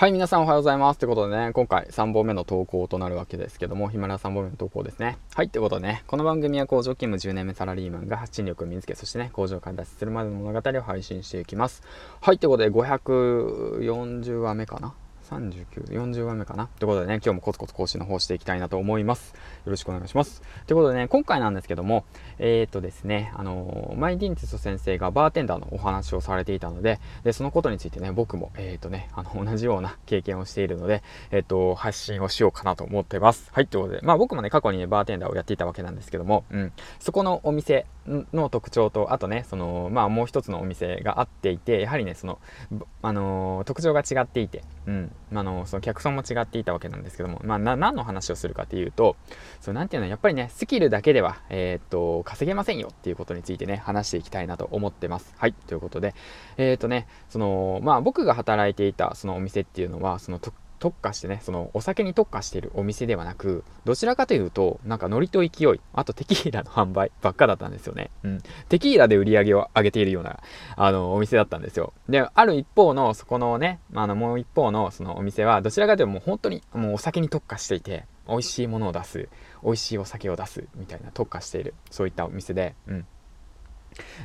はい、皆さんおはようございます。ということでね、今回3本目の投稿となるわけですけども、ヒマラヤ3本目の投稿ですね。はい、ということでね、この番組は工場勤務10年目サラリーマンが発信力を身につけ、そしてね、工場から脱出するまでの物語を配信していきます。はい、ということで540話目かな39、40話目かな？ということでね、今日もコツコツ更新の方していきたいなと思います。よろしくお願いします。ということでね、今回なんですけども、えー、っとですね、あのー、マイディンティス先生がバーテンダーのお話をされていたので、で、そのことについてね、僕も、えー、っとね、あの、同じような経験をしているので、えっと、発信をしようかなと思ってます。はい、ということで、まあ僕もね、過去にね、バーテンダーをやっていたわけなんですけども、うん、そこのお店の特徴と、あとね、その、まあもう一つのお店があっていて、やはりね、その、あの、特徴が違っていて、うん、あのその客層も違っていたわけなんですけども、まあ、何の話をするかというと、そう、なていうの、やっぱりね、スキルだけでは、えー、っと、稼げませんよっていうことについてね、話していきたいなと思ってます。はい、ということで、えー、っとね、その、まあ、僕が働いていたそのお店っていうのは、その、特特化してね、そのお酒に特化しているお店ではなく、どちらかというと、なんかノリと勢い、あとテキーラの販売ばっかだったんですよね。うん。テキーラで売り上げを上げているような、あの、お店だったんですよ。で、ある一方の、そこのね、あの、もう一方のそのお店は、どちらかというともう本当にもうお酒に特化していて、美味しいものを出す、美味しいお酒を出す、みたいな特化している、そういったお店で、うん。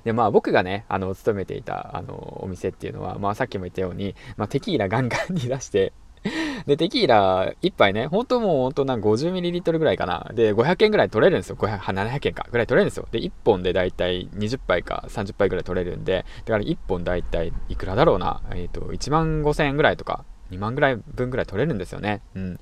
で、まあ僕がね、あの、勤めていた、あの、お店っていうのは、まあさっきも言ったように、まあテキーラガンガンに出して、で、テキーラ1杯ね、ほんともうほんとな 50ml ぐらいかな。で、500円ぐらい取れるんですよ。500、700円か。ぐらい取れるんですよ。で、1本でだいたい20杯か30杯ぐらい取れるんで、だから1本だいたいいくらだろうな。えっ、ー、と、1万5000円ぐらいとか、2万ぐらい分ぐらい取れるんですよね。うん。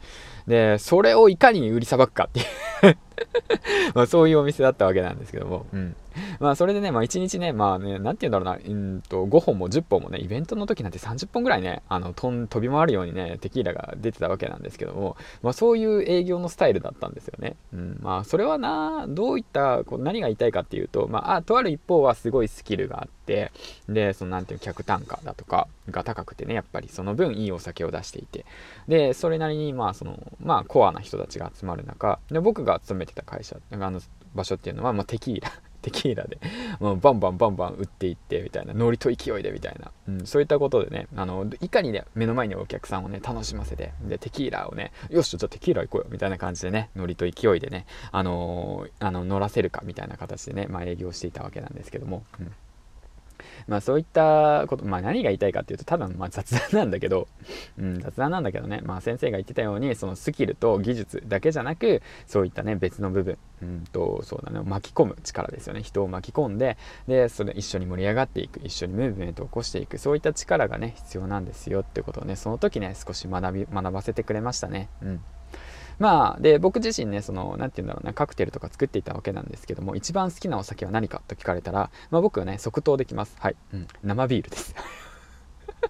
で、それをいかに売りさばくかっていう まあそういうお店だったわけなんですけども。うん。まあそれでね、まあ1日ね、まあね、なんて言うんだろうな、うんと、5本も10本もね、イベントの時なんて30本ぐらいね、あの、飛び回るようにね、テキーラが出てたわけなんですけども、まあそういう営業のスタイルだったんですよね。うん、まあそれはな、どういった、こう何が言いたいかっていうと、まあ、あとある一方はすごいスキルがあって、で、そのなんていう客単価だとかが高くてね、やっぱりその分いいお酒を出していて、で、それなりにまあその、まあコアな人たちが集まる中、で僕が勤めてた会社、あの場所っていうのは、まあ、テキーラ テキーラで、もうバンバンバンバン売っていってみたいなノリと勢いでみたいな、うん、そういったことでねあのいかにね目の前にお客さんをね楽しませてでテキーラをねよしじゃあテキーラ行こうよみたいな感じでねノリと勢いでねあのー、あの乗らせるかみたいな形でね、まあ、営業していたわけなんですけども、うん。まあそういったこと、まあ何が言いたいかっていうと、ただまあ雑談なんだけど、うん、雑談なんだけどね、まあ先生が言ってたように、そのスキルと技術だけじゃなく、そういったね、別の部分、うんと、そうだね、巻き込む力ですよね。人を巻き込んで、で、それ一緒に盛り上がっていく、一緒にムーブメントを起こしていく、そういった力がね、必要なんですよってことをね、その時ね、少し学び、学ばせてくれましたね。うん。まあ、で、僕自身ね、その、なんて言うんだろうな、カクテルとか作っていたわけなんですけども、一番好きなお酒は何かと聞かれたら、まあ僕はね、即答できます。はい。うん。生ビールです。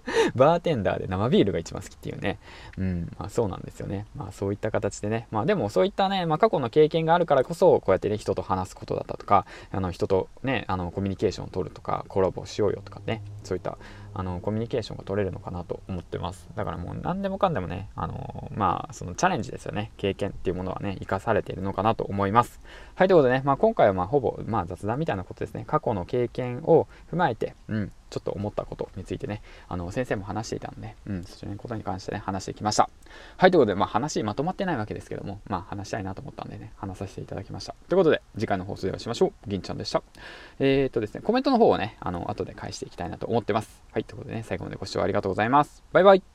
バーテンダーで生ビールが一番好きっていうね。うん、まあそうなんですよね。まあそういった形でね。まあでもそういったね、まあ過去の経験があるからこそ、こうやってね、人と話すことだったとか、あの人とね、あのコミュニケーションを取るとか、コラボしようよとかね、そういったあのコミュニケーションが取れるのかなと思ってますだからもう何でもかんでもねあのまあそのチャレンジですよね経験っていうものはね生かされているのかなと思いますはいということでね、まあ、今回はまあほぼ、まあ、雑談みたいなことですね過去の経験を踏まえて、うん、ちょっと思ったことについてね、あの、先生も話していたので、うん、そちらのことに関してね、話してきました。はい、ということで、まあ話まとまってないわけですけども、まあ話したいなと思ったんでね、話させていただきました。ということで、次回の放送でお会いしましょう。銀ちゃんでした。えー、っとですね、コメントの方をね、あの、後で返していきたいなと思ってます。はい、ということでね、最後までご視聴ありがとうございます。バイバイ。